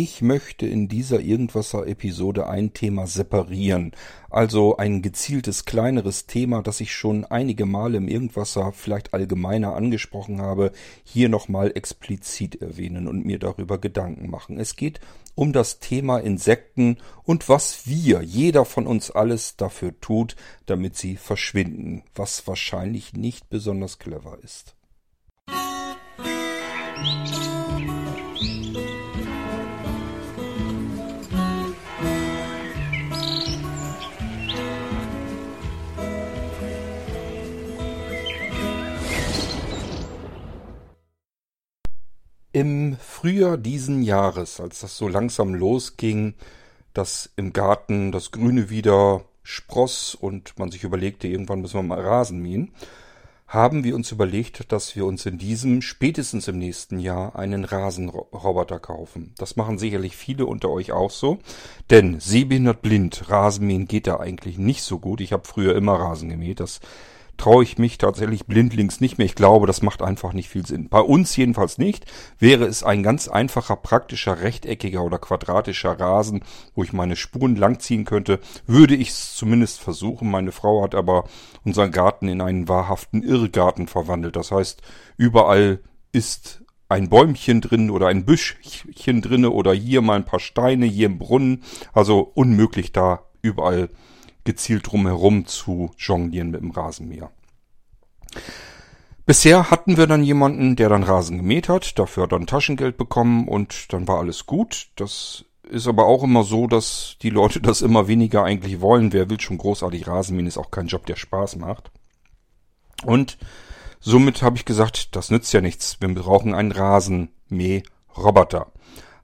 Ich möchte in dieser Irgendwasser-Episode ein Thema separieren, also ein gezieltes kleineres Thema, das ich schon einige Male im Irgendwasser vielleicht allgemeiner angesprochen habe, hier nochmal explizit erwähnen und mir darüber Gedanken machen. Es geht um das Thema Insekten und was wir, jeder von uns alles dafür tut, damit sie verschwinden, was wahrscheinlich nicht besonders clever ist. Musik Im Frühjahr diesen Jahres, als das so langsam losging, dass im Garten das Grüne wieder spross und man sich überlegte, irgendwann müssen wir mal Rasen mähen, haben wir uns überlegt, dass wir uns in diesem, spätestens im nächsten Jahr, einen Rasenroboter kaufen. Das machen sicherlich viele unter euch auch so, denn sehbehindert blind, Rasenmähen geht da eigentlich nicht so gut. Ich habe früher immer Rasen gemäht, das traue ich mich tatsächlich blindlings nicht mehr. Ich glaube, das macht einfach nicht viel Sinn. Bei uns jedenfalls nicht. Wäre es ein ganz einfacher, praktischer, rechteckiger oder quadratischer Rasen, wo ich meine Spuren langziehen könnte, würde ich es zumindest versuchen. Meine Frau hat aber unseren Garten in einen wahrhaften Irrgarten verwandelt. Das heißt, überall ist ein Bäumchen drin oder ein Büschchen drinne oder hier mal ein paar Steine, hier im Brunnen. Also unmöglich da überall gezielt drumherum zu jonglieren mit dem Rasenmäher. Bisher hatten wir dann jemanden, der dann Rasen gemäht hat, dafür dann Taschengeld bekommen und dann war alles gut. Das ist aber auch immer so, dass die Leute das immer weniger eigentlich wollen. Wer will schon großartig Rasenmähen, ist auch kein Job, der Spaß macht. Und somit habe ich gesagt, das nützt ja nichts. Wir brauchen einen Rasenmäh-Roboter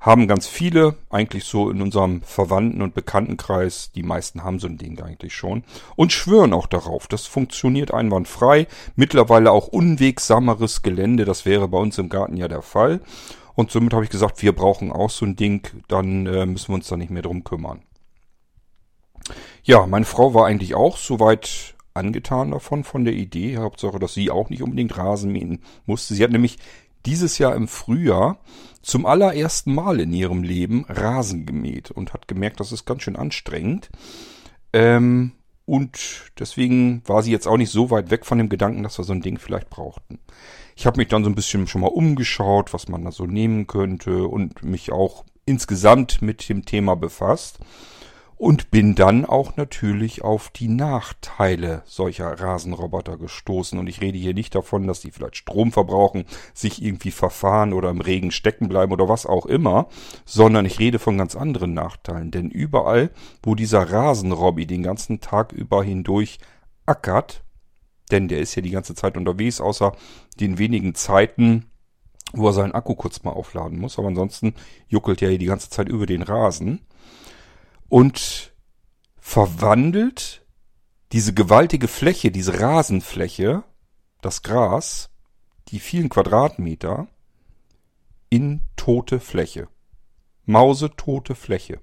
haben ganz viele, eigentlich so in unserem Verwandten- und Bekanntenkreis, die meisten haben so ein Ding eigentlich schon, und schwören auch darauf. Das funktioniert einwandfrei. Mittlerweile auch unwegsameres Gelände, das wäre bei uns im Garten ja der Fall. Und somit habe ich gesagt, wir brauchen auch so ein Ding, dann äh, müssen wir uns da nicht mehr drum kümmern. Ja, meine Frau war eigentlich auch soweit angetan davon, von der Idee. Hauptsache, dass sie auch nicht unbedingt Rasen mähen musste. Sie hat nämlich dieses Jahr im Frühjahr zum allerersten Mal in ihrem Leben Rasen gemäht und hat gemerkt, das ist ganz schön anstrengend. Ähm, und deswegen war sie jetzt auch nicht so weit weg von dem Gedanken, dass wir so ein Ding vielleicht brauchten. Ich habe mich dann so ein bisschen schon mal umgeschaut, was man da so nehmen könnte und mich auch insgesamt mit dem Thema befasst und bin dann auch natürlich auf die Nachteile solcher Rasenroboter gestoßen. Und ich rede hier nicht davon, dass die vielleicht Strom verbrauchen, sich irgendwie verfahren oder im Regen stecken bleiben oder was auch immer, sondern ich rede von ganz anderen Nachteilen. Denn überall, wo dieser Rasenrobby den ganzen Tag über hindurch ackert, denn der ist ja die ganze Zeit unterwegs, außer den wenigen Zeiten, wo er seinen Akku kurz mal aufladen muss. Aber ansonsten juckelt er hier die ganze Zeit über den Rasen und verwandelt diese gewaltige Fläche, diese Rasenfläche, das Gras, die vielen Quadratmeter, in tote Fläche. Mausetote Fläche.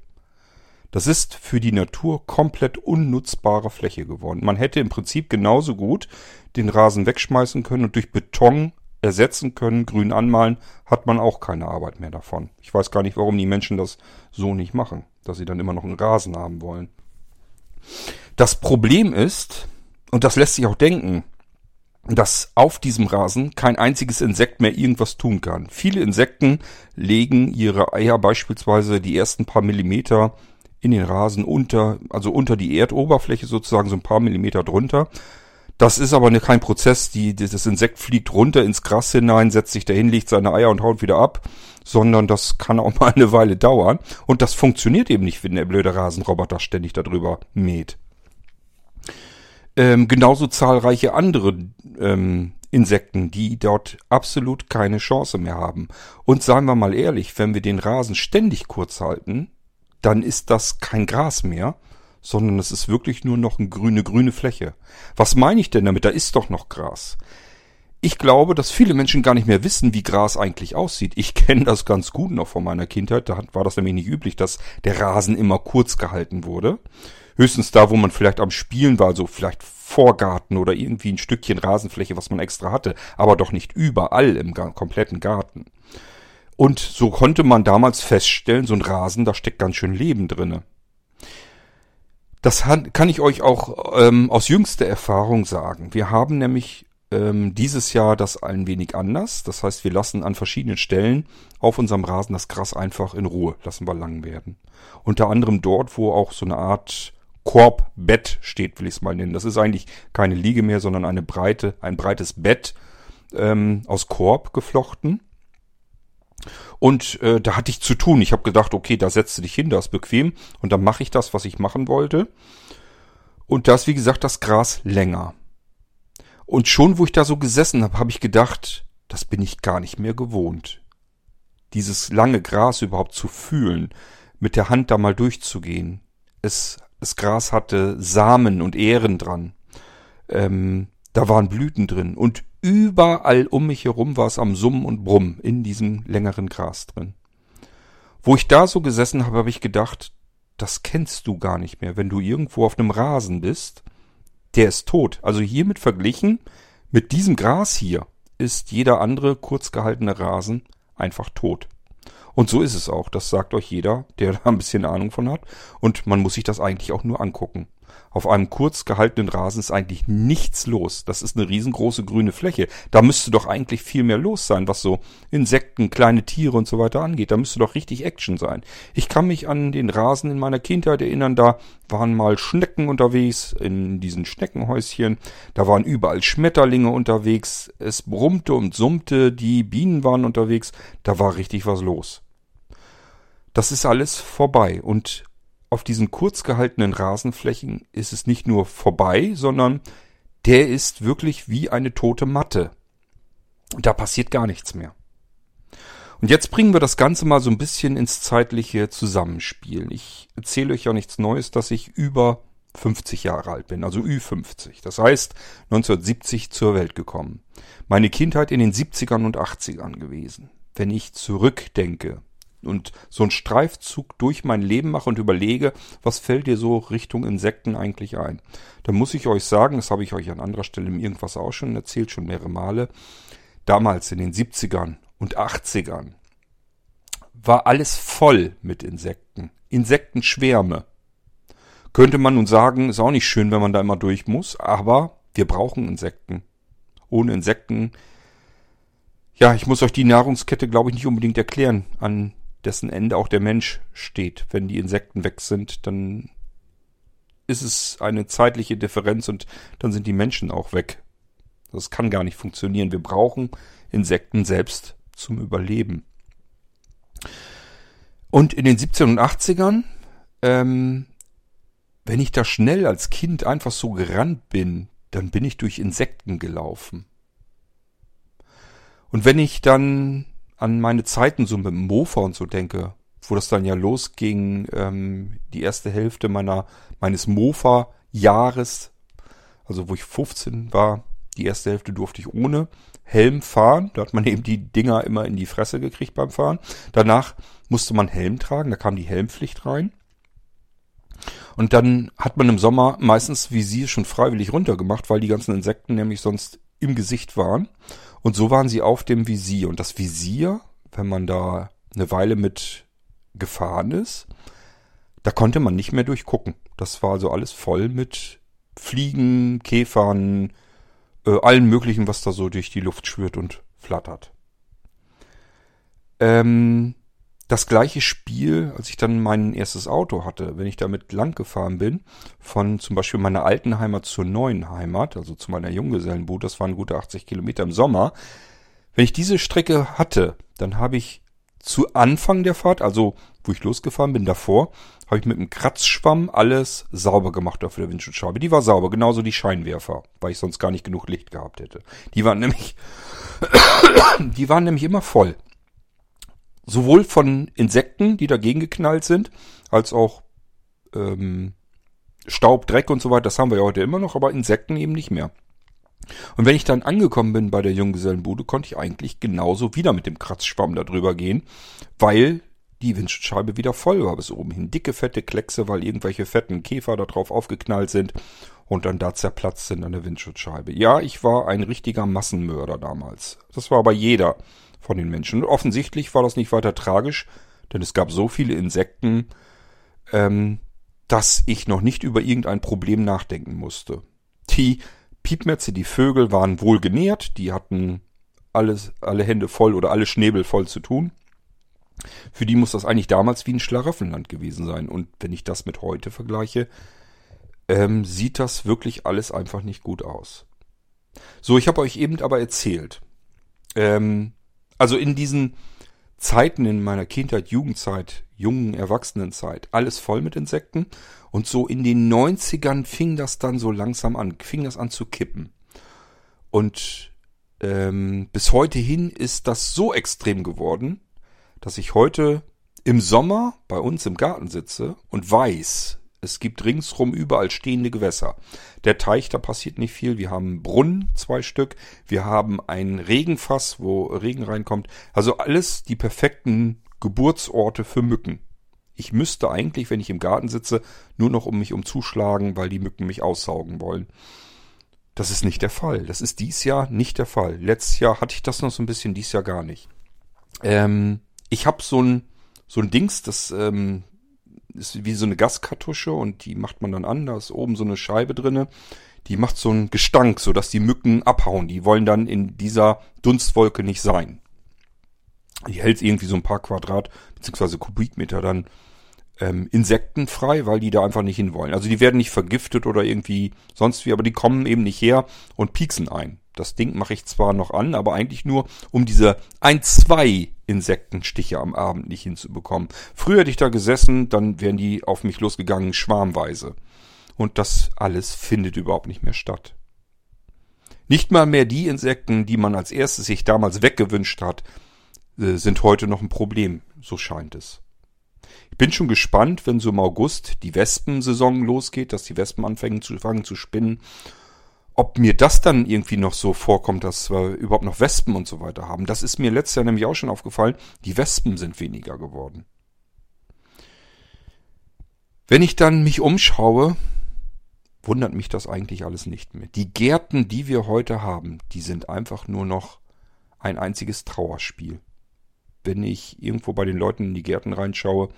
Das ist für die Natur komplett unnutzbare Fläche geworden. Man hätte im Prinzip genauso gut den Rasen wegschmeißen können und durch Beton ersetzen können, grün anmalen, hat man auch keine Arbeit mehr davon. Ich weiß gar nicht, warum die Menschen das so nicht machen, dass sie dann immer noch einen Rasen haben wollen. Das Problem ist, und das lässt sich auch denken, dass auf diesem Rasen kein einziges Insekt mehr irgendwas tun kann. Viele Insekten legen ihre Eier beispielsweise die ersten paar Millimeter in den Rasen unter, also unter die Erdoberfläche sozusagen so ein paar Millimeter drunter. Das ist aber kein Prozess, die, das Insekt fliegt runter ins Gras hinein, setzt sich dahin, legt seine Eier und haut wieder ab, sondern das kann auch mal eine Weile dauern. Und das funktioniert eben nicht, wenn der blöde Rasenroboter ständig darüber mäht. Ähm, genauso zahlreiche andere ähm, Insekten, die dort absolut keine Chance mehr haben. Und seien wir mal ehrlich, wenn wir den Rasen ständig kurz halten, dann ist das kein Gras mehr, sondern es ist wirklich nur noch eine grüne, grüne Fläche. Was meine ich denn damit? Da ist doch noch Gras. Ich glaube, dass viele Menschen gar nicht mehr wissen, wie Gras eigentlich aussieht. Ich kenne das ganz gut noch von meiner Kindheit. Da war das nämlich nicht üblich, dass der Rasen immer kurz gehalten wurde. Höchstens da, wo man vielleicht am Spielen war, so vielleicht Vorgarten oder irgendwie ein Stückchen Rasenfläche, was man extra hatte, aber doch nicht überall im kompletten Garten. Und so konnte man damals feststellen, so ein Rasen, da steckt ganz schön Leben drinne. Das kann ich euch auch ähm, aus jüngster Erfahrung sagen. Wir haben nämlich ähm, dieses Jahr das ein wenig anders. Das heißt, wir lassen an verschiedenen Stellen auf unserem Rasen das Gras einfach in Ruhe, lassen wir lang werden. Unter anderem dort, wo auch so eine Art Korbbett steht, will ich es mal nennen. Das ist eigentlich keine Liege mehr, sondern eine breite, ein breites Bett ähm, aus Korb geflochten. Und äh, da hatte ich zu tun. Ich habe gedacht, okay, da setzt du dich hin, da ist bequem und dann mache ich das, was ich machen wollte. Und da ist, wie gesagt, das Gras länger. Und schon, wo ich da so gesessen habe, habe ich gedacht, das bin ich gar nicht mehr gewohnt. Dieses lange Gras überhaupt zu fühlen, mit der Hand da mal durchzugehen. Es, das Gras hatte Samen und Ähren dran. Ähm, da waren Blüten drin und überall um mich herum war es am Summen und Brummen in diesem längeren Gras drin. Wo ich da so gesessen habe, habe ich gedacht, das kennst du gar nicht mehr, wenn du irgendwo auf einem Rasen bist. Der ist tot. Also hiermit verglichen, mit diesem Gras hier, ist jeder andere kurz gehaltene Rasen einfach tot. Und so ist es auch. Das sagt euch jeder, der da ein bisschen Ahnung von hat. Und man muss sich das eigentlich auch nur angucken. Auf einem kurz gehaltenen Rasen ist eigentlich nichts los. Das ist eine riesengroße grüne Fläche. Da müsste doch eigentlich viel mehr los sein, was so Insekten, kleine Tiere und so weiter angeht. Da müsste doch richtig Action sein. Ich kann mich an den Rasen in meiner Kindheit erinnern, da waren mal Schnecken unterwegs in diesen Schneckenhäuschen. Da waren überall Schmetterlinge unterwegs. Es brummte und summte, die Bienen waren unterwegs. Da war richtig was los. Das ist alles vorbei und auf diesen kurz gehaltenen Rasenflächen ist es nicht nur vorbei, sondern der ist wirklich wie eine tote Matte. Und da passiert gar nichts mehr. Und jetzt bringen wir das Ganze mal so ein bisschen ins zeitliche Zusammenspiel. Ich erzähle euch ja nichts Neues, dass ich über 50 Jahre alt bin, also Ü50. Das heißt 1970 zur Welt gekommen. Meine Kindheit in den 70ern und 80ern gewesen. Wenn ich zurückdenke, und so einen Streifzug durch mein Leben mache und überlege, was fällt dir so Richtung Insekten eigentlich ein, dann muss ich euch sagen, das habe ich euch an anderer Stelle im Irgendwas auch schon erzählt, schon mehrere Male, damals in den 70ern und 80ern war alles voll mit Insekten. Insektenschwärme. Könnte man nun sagen, ist auch nicht schön, wenn man da immer durch muss, aber wir brauchen Insekten. Ohne Insekten ja, ich muss euch die Nahrungskette, glaube ich, nicht unbedingt erklären, an dessen Ende auch der Mensch steht. Wenn die Insekten weg sind, dann ist es eine zeitliche Differenz und dann sind die Menschen auch weg. Das kann gar nicht funktionieren. Wir brauchen Insekten selbst zum Überleben. Und in den 17 und 80ern, ähm, wenn ich da schnell als Kind einfach so gerannt bin, dann bin ich durch Insekten gelaufen. Und wenn ich dann an meine Zeiten so mit dem Mofa und so denke, wo das dann ja losging, ähm, die erste Hälfte meiner meines Mofa-Jahres, also wo ich 15 war, die erste Hälfte durfte ich ohne Helm fahren. Da hat man eben die Dinger immer in die Fresse gekriegt beim Fahren. Danach musste man Helm tragen, da kam die Helmpflicht rein. Und dann hat man im Sommer meistens Visier schon freiwillig runtergemacht, weil die ganzen Insekten nämlich sonst im Gesicht waren. Und so waren sie auf dem Visier. Und das Visier, wenn man da eine Weile mit gefahren ist, da konnte man nicht mehr durchgucken. Das war also alles voll mit Fliegen, Käfern, äh, allen möglichen, was da so durch die Luft schwirrt und flattert. Ähm, das gleiche Spiel, als ich dann mein erstes Auto hatte, wenn ich damit lang gefahren bin, von zum Beispiel meiner alten Heimat zur neuen Heimat, also zu meiner Junggesellenbude, das waren gute 80 Kilometer im Sommer. Wenn ich diese Strecke hatte, dann habe ich zu Anfang der Fahrt, also wo ich losgefahren bin davor, habe ich mit einem Kratzschwamm alles sauber gemacht auf der Windschutzscheibe. Die war sauber, genauso die Scheinwerfer, weil ich sonst gar nicht genug Licht gehabt hätte. Die waren nämlich, die waren nämlich immer voll sowohl von Insekten, die dagegen geknallt sind, als auch ähm, Staub, Dreck und so weiter. Das haben wir ja heute immer noch, aber Insekten eben nicht mehr. Und wenn ich dann angekommen bin bei der Junggesellenbude, konnte ich eigentlich genauso wieder mit dem Kratzschwamm da drüber gehen, weil die Windschutzscheibe wieder voll war bis oben hin. Dicke, fette Kleckse, weil irgendwelche fetten Käfer da drauf aufgeknallt sind und dann da zerplatzt sind an der Windschutzscheibe. Ja, ich war ein richtiger Massenmörder damals. Das war aber jeder von den Menschen. Und offensichtlich war das nicht weiter tragisch, denn es gab so viele Insekten, ähm, dass ich noch nicht über irgendein Problem nachdenken musste. Die Piepmetze, die Vögel waren wohl genährt, die hatten alles, alle Hände voll oder alle Schnäbel voll zu tun. Für die muss das eigentlich damals wie ein Schlaraffenland gewesen sein. Und wenn ich das mit heute vergleiche, ähm, sieht das wirklich alles einfach nicht gut aus. So, ich habe euch eben aber erzählt. Ähm, also in diesen Zeiten in meiner Kindheit, Jugendzeit, jungen Erwachsenenzeit, alles voll mit Insekten. Und so in den 90ern fing das dann so langsam an, fing das an zu kippen. Und ähm, bis heute hin ist das so extrem geworden, dass ich heute im Sommer bei uns im Garten sitze und weiß, es gibt ringsrum überall stehende Gewässer. Der Teich, da passiert nicht viel. Wir haben Brunnen, zwei Stück. Wir haben ein Regenfass, wo Regen reinkommt. Also alles die perfekten Geburtsorte für Mücken. Ich müsste eigentlich, wenn ich im Garten sitze, nur noch um mich umzuschlagen, weil die Mücken mich aussaugen wollen. Das ist nicht der Fall. Das ist dies Jahr nicht der Fall. Letztes Jahr hatte ich das noch so ein bisschen, dies Jahr gar nicht. Ähm, ich habe so ein so ein Dings, das ähm, ist wie so eine Gaskartusche und die macht man dann an. Da ist oben so eine Scheibe drinne. Die macht so einen Gestank, so dass die Mücken abhauen. Die wollen dann in dieser Dunstwolke nicht sein. Die hält irgendwie so ein paar Quadrat beziehungsweise Kubikmeter dann ähm, insektenfrei, weil die da einfach nicht hinwollen. Also die werden nicht vergiftet oder irgendwie sonst wie, aber die kommen eben nicht her und pieksen ein. Das Ding mache ich zwar noch an, aber eigentlich nur, um diese ein, zwei Insektenstiche am Abend nicht hinzubekommen. Früher hätte ich da gesessen, dann wären die auf mich losgegangen, schwarmweise. Und das alles findet überhaupt nicht mehr statt. Nicht mal mehr die Insekten, die man als erstes sich damals weggewünscht hat, äh, sind heute noch ein Problem, so scheint es. Ich bin schon gespannt, wenn so im August die Wespensaison losgeht, dass die Wespen anfangen zu, fangen zu spinnen ob mir das dann irgendwie noch so vorkommt, dass wir überhaupt noch Wespen und so weiter haben. Das ist mir letztes Jahr nämlich auch schon aufgefallen. Die Wespen sind weniger geworden. Wenn ich dann mich umschaue, wundert mich das eigentlich alles nicht mehr. Die Gärten, die wir heute haben, die sind einfach nur noch ein einziges Trauerspiel. Wenn ich irgendwo bei den Leuten in die Gärten reinschaue,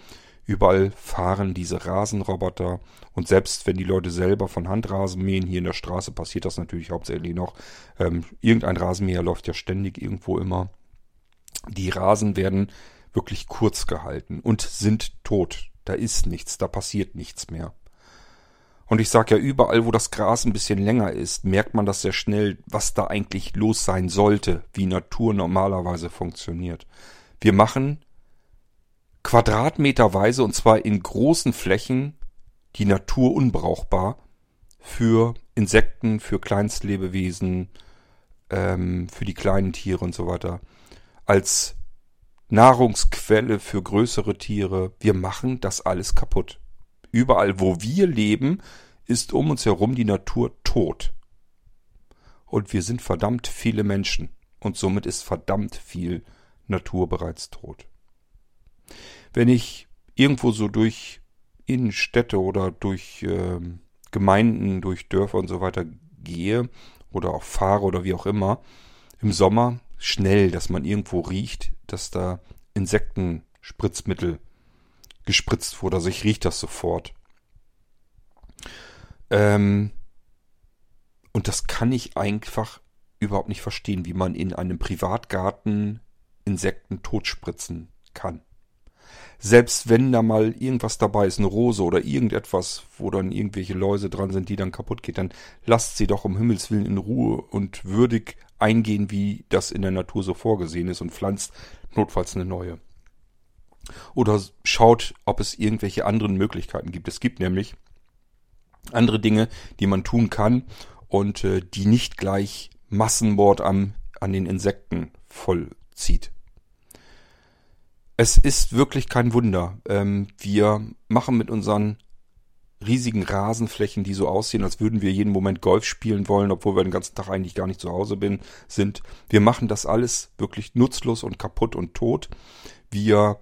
Überall fahren diese Rasenroboter und selbst wenn die Leute selber von Hand Rasen mähen, hier in der Straße passiert das natürlich hauptsächlich noch. Ähm, irgendein Rasenmäher läuft ja ständig irgendwo immer. Die Rasen werden wirklich kurz gehalten und sind tot. Da ist nichts, da passiert nichts mehr. Und ich sage ja, überall, wo das Gras ein bisschen länger ist, merkt man das sehr schnell, was da eigentlich los sein sollte, wie Natur normalerweise funktioniert. Wir machen quadratmeterweise und zwar in großen Flächen die Natur unbrauchbar für Insekten, für Kleinstlebewesen, ähm, für die kleinen Tiere und so weiter. Als Nahrungsquelle für größere Tiere. Wir machen das alles kaputt. Überall, wo wir leben, ist um uns herum die Natur tot. Und wir sind verdammt viele Menschen. Und somit ist verdammt viel Natur bereits tot. Wenn ich irgendwo so durch Innenstädte oder durch äh, Gemeinden, durch Dörfer und so weiter gehe oder auch fahre oder wie auch immer, im Sommer schnell, dass man irgendwo riecht, dass da Insektenspritzmittel gespritzt wurde. Also ich rieche das sofort. Ähm, und das kann ich einfach überhaupt nicht verstehen, wie man in einem Privatgarten Insekten totspritzen kann selbst wenn da mal irgendwas dabei ist, eine Rose oder irgendetwas, wo dann irgendwelche Läuse dran sind, die dann kaputt geht, dann lasst sie doch um Himmels Willen in Ruhe und würdig eingehen, wie das in der Natur so vorgesehen ist und pflanzt notfalls eine neue. Oder schaut, ob es irgendwelche anderen Möglichkeiten gibt. Es gibt nämlich andere Dinge, die man tun kann und äh, die nicht gleich Massenmord am, an den Insekten vollzieht. Es ist wirklich kein Wunder. Ähm, wir machen mit unseren riesigen Rasenflächen, die so aussehen, als würden wir jeden Moment Golf spielen wollen, obwohl wir den ganzen Tag eigentlich gar nicht zu Hause bin, sind. Wir machen das alles wirklich nutzlos und kaputt und tot. Wir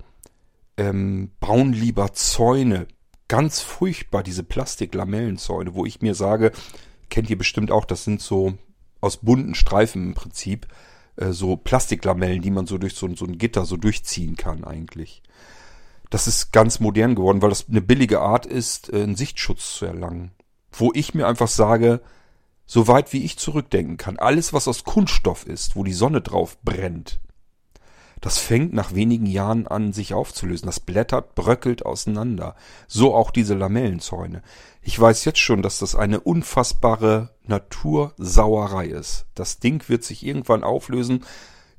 ähm, bauen lieber Zäune. Ganz furchtbar, diese Plastiklamellenzäune, wo ich mir sage, kennt ihr bestimmt auch, das sind so aus bunten Streifen im Prinzip äh, so Plastiklamellen, die man so durch so, so ein Gitter so durchziehen kann eigentlich. Das ist ganz modern geworden, weil das eine billige Art ist, äh, einen Sichtschutz zu erlangen. Wo ich mir einfach sage, so weit wie ich zurückdenken kann, alles was aus Kunststoff ist, wo die Sonne drauf brennt, das fängt nach wenigen Jahren an, sich aufzulösen. Das blättert, bröckelt auseinander. So auch diese Lamellenzäune. Ich weiß jetzt schon, dass das eine unfassbare Natursauerei ist. Das Ding wird sich irgendwann auflösen,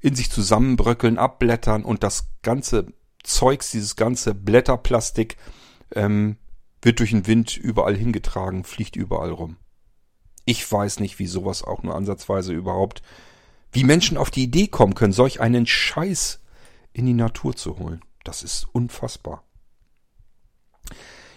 in sich zusammenbröckeln, abblättern und das ganze Zeugs, dieses ganze Blätterplastik, ähm, wird durch den Wind überall hingetragen, fliegt überall rum. Ich weiß nicht, wie sowas auch nur ansatzweise überhaupt wie Menschen auf die Idee kommen können, solch einen Scheiß in die Natur zu holen. Das ist unfassbar.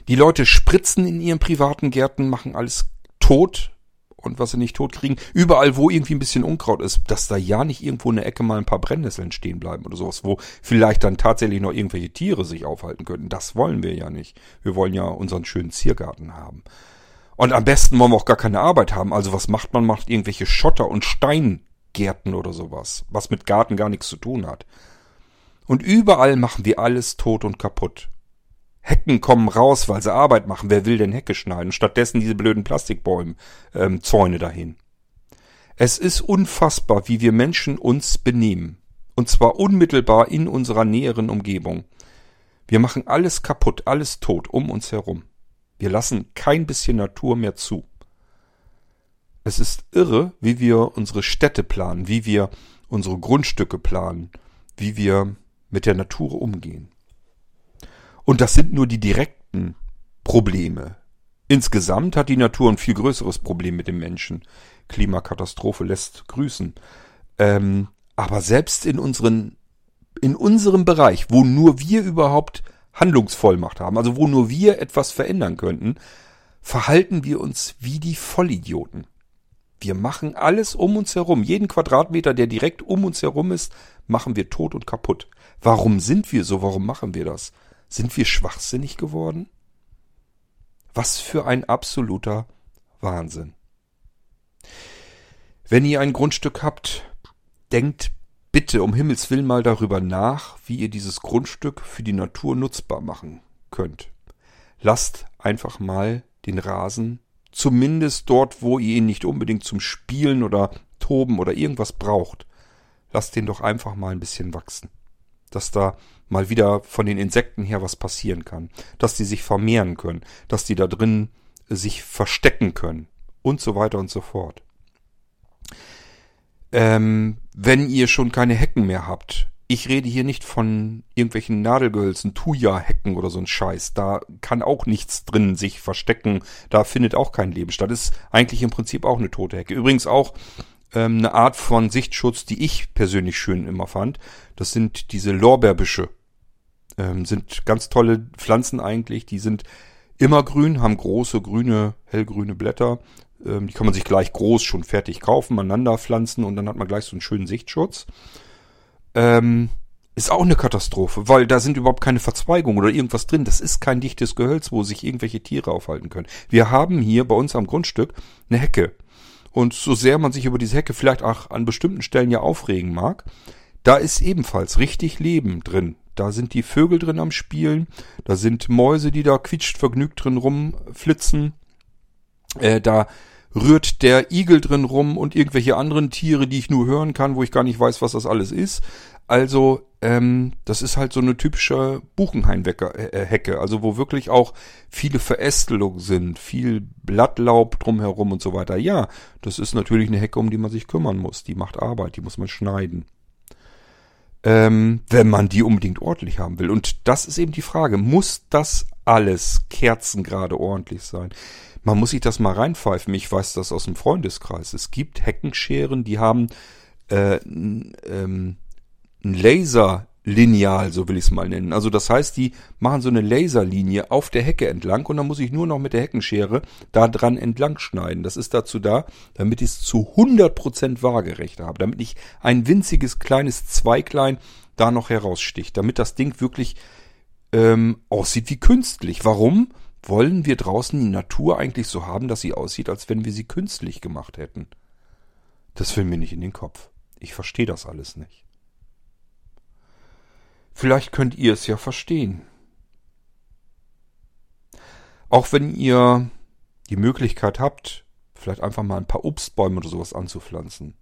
Die Leute spritzen in ihren privaten Gärten, machen alles tot und was sie nicht tot kriegen. Überall, wo irgendwie ein bisschen Unkraut ist, dass da ja nicht irgendwo in der Ecke mal ein paar Brennnesseln stehen bleiben oder sowas, wo vielleicht dann tatsächlich noch irgendwelche Tiere sich aufhalten könnten. Das wollen wir ja nicht. Wir wollen ja unseren schönen Ziergarten haben. Und am besten wollen wir auch gar keine Arbeit haben. Also was macht man? Macht irgendwelche Schotter und Stein Gärten oder sowas, was mit Garten gar nichts zu tun hat. Und überall machen wir alles tot und kaputt. Hecken kommen raus, weil sie Arbeit machen. Wer will denn Hecke schneiden? Stattdessen diese blöden Plastikbäume, ähm, Zäune dahin. Es ist unfassbar, wie wir Menschen uns benehmen. Und zwar unmittelbar in unserer näheren Umgebung. Wir machen alles kaputt, alles tot um uns herum. Wir lassen kein bisschen Natur mehr zu. Es ist irre, wie wir unsere Städte planen, wie wir unsere Grundstücke planen, wie wir mit der Natur umgehen. Und das sind nur die direkten Probleme. Insgesamt hat die Natur ein viel größeres Problem mit dem Menschen. Klimakatastrophe lässt grüßen. Ähm, aber selbst in unseren, in unserem Bereich, wo nur wir überhaupt Handlungsvollmacht haben, also wo nur wir etwas verändern könnten, verhalten wir uns wie die Vollidioten. Wir machen alles um uns herum. Jeden Quadratmeter, der direkt um uns herum ist, machen wir tot und kaputt. Warum sind wir so? Warum machen wir das? Sind wir schwachsinnig geworden? Was für ein absoluter Wahnsinn. Wenn ihr ein Grundstück habt, denkt bitte um Himmels Willen mal darüber nach, wie ihr dieses Grundstück für die Natur nutzbar machen könnt. Lasst einfach mal den Rasen zumindest dort, wo ihr ihn nicht unbedingt zum Spielen oder Toben oder irgendwas braucht, lasst den doch einfach mal ein bisschen wachsen. Dass da mal wieder von den Insekten her was passieren kann. Dass die sich vermehren können. Dass die da drin sich verstecken können. Und so weiter und so fort. Ähm, wenn ihr schon keine Hecken mehr habt, ich rede hier nicht von irgendwelchen Nadelgehölzen, Thuja-Hecken oder so ein Scheiß. Da kann auch nichts drin sich verstecken. Da findet auch kein Leben statt. Das ist eigentlich im Prinzip auch eine tote Hecke. Übrigens auch ähm, eine Art von Sichtschutz, die ich persönlich schön immer fand. Das sind diese Lorbeerbüsche. Ähm, sind ganz tolle Pflanzen eigentlich. Die sind immer grün, haben große grüne, hellgrüne Blätter. Ähm, die kann man sich gleich groß schon fertig kaufen, aneinander pflanzen und dann hat man gleich so einen schönen Sichtschutz ähm, ist auch eine Katastrophe, weil da sind überhaupt keine Verzweigungen oder irgendwas drin. Das ist kein dichtes Gehölz, wo sich irgendwelche Tiere aufhalten können. Wir haben hier bei uns am Grundstück eine Hecke. Und so sehr man sich über diese Hecke vielleicht auch an bestimmten Stellen ja aufregen mag, da ist ebenfalls richtig Leben drin. Da sind die Vögel drin am Spielen, da sind Mäuse, die da quietscht vergnügt drin rumflitzen. Äh, da rührt der Igel drin rum und irgendwelche anderen Tiere, die ich nur hören kann, wo ich gar nicht weiß, was das alles ist. Also, ähm, das ist halt so eine typische Buchenhain-Hecke, äh, also wo wirklich auch viele Verästelungen sind, viel Blattlaub drumherum und so weiter. Ja, das ist natürlich eine Hecke, um die man sich kümmern muss. Die macht Arbeit, die muss man schneiden. Ähm, wenn man die unbedingt ordentlich haben will. Und das ist eben die Frage, muss das alles kerzengerade ordentlich sein? Man muss sich das mal reinpfeifen. Ich weiß das aus dem Freundeskreis. Es gibt Heckenscheren, die haben äh, ähm, ein Laserlineal, so will ich es mal nennen. Also das heißt, die machen so eine Laserlinie auf der Hecke entlang und dann muss ich nur noch mit der Heckenschere da dran entlang schneiden. Das ist dazu da, damit ich es zu 100% waagerecht habe, damit nicht ein winziges kleines Zweiglein da noch heraussticht, damit das Ding wirklich ähm, aussieht wie künstlich. Warum? Wollen wir draußen die Natur eigentlich so haben, dass sie aussieht, als wenn wir sie künstlich gemacht hätten? Das will mir nicht in den Kopf. Ich verstehe das alles nicht. Vielleicht könnt ihr es ja verstehen. Auch wenn ihr die Möglichkeit habt, vielleicht einfach mal ein paar Obstbäume oder sowas anzupflanzen.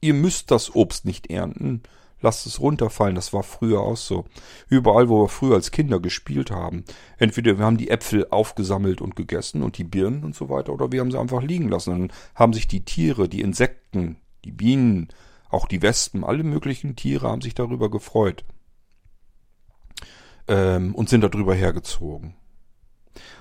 Ihr müsst das Obst nicht ernten. Lasst es runterfallen. Das war früher auch so. Überall, wo wir früher als Kinder gespielt haben. Entweder wir haben die Äpfel aufgesammelt und gegessen und die Birnen und so weiter, oder wir haben sie einfach liegen lassen. Dann haben sich die Tiere, die Insekten, die Bienen, auch die Wespen, alle möglichen Tiere haben sich darüber gefreut. Ähm, und sind darüber hergezogen.